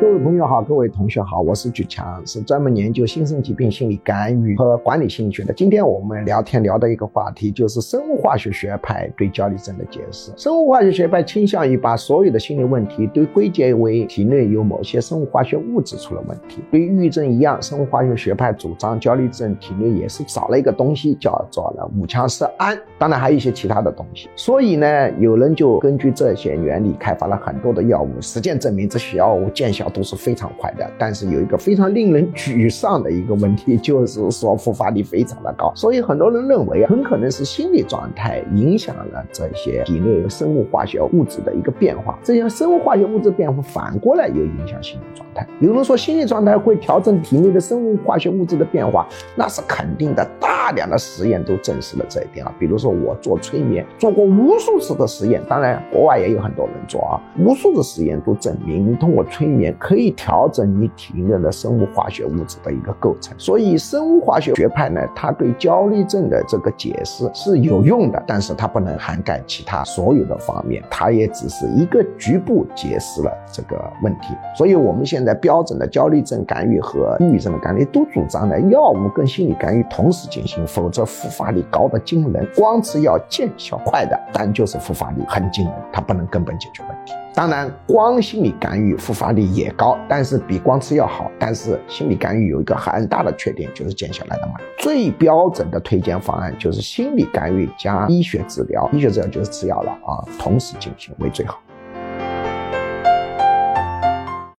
各位朋友好，各位同学好，我是举强，是专门研究新生疾病心理干预和管理心理学的。今天我们聊天聊的一个话题就是生物化学学派对焦虑症的解释。生物化学学派倾向于把所有的心理问题都归结为体内有某些生物化学物质出了问题。对抑郁症一样，生物化学学派主张焦虑症体内也是少了一个东西，叫做了五羟色胺，当然还有一些其他的东西。所以呢，有人就根据这些原理开发了很多的药物，实践证明这些药物见效。都是非常快的，但是有一个非常令人沮丧的一个问题，就是说复发率非常的高。所以很多人认为，很可能是心理状态影响了这些体内生物化学物质的一个变化。这些生物化学物质变化反过来又影响心理状态。有人说心理状态会调整体内的生物化学物质的变化，那是肯定的。大大量的实验都证实了这一点啊。比如说我做催眠，做过无数次的实验，当然国外也有很多人做啊。无数的实验都证明，你通过催眠。可以调整你体内的生物化学物质的一个构成，所以生物化学学派呢，它对焦虑症的这个解释是有用的，但是它不能涵盖其他所有的方面，它也只是一个局部解释了这个问题。所以我们现在标准的焦虑症干预和抑郁症的干预都主张呢，药物跟心理干预同时进行，否则复发率高的惊人。光吃药见效快的，但就是复发率很惊人，它不能根本解决问题。当然，光心理干预复发率也高，但是比光吃药好。但是心理干预有一个很大的缺点，就是见效来的慢。最标准的推荐方案就是心理干预加医学治疗，医学治疗就是吃药了啊，同时进行为最好。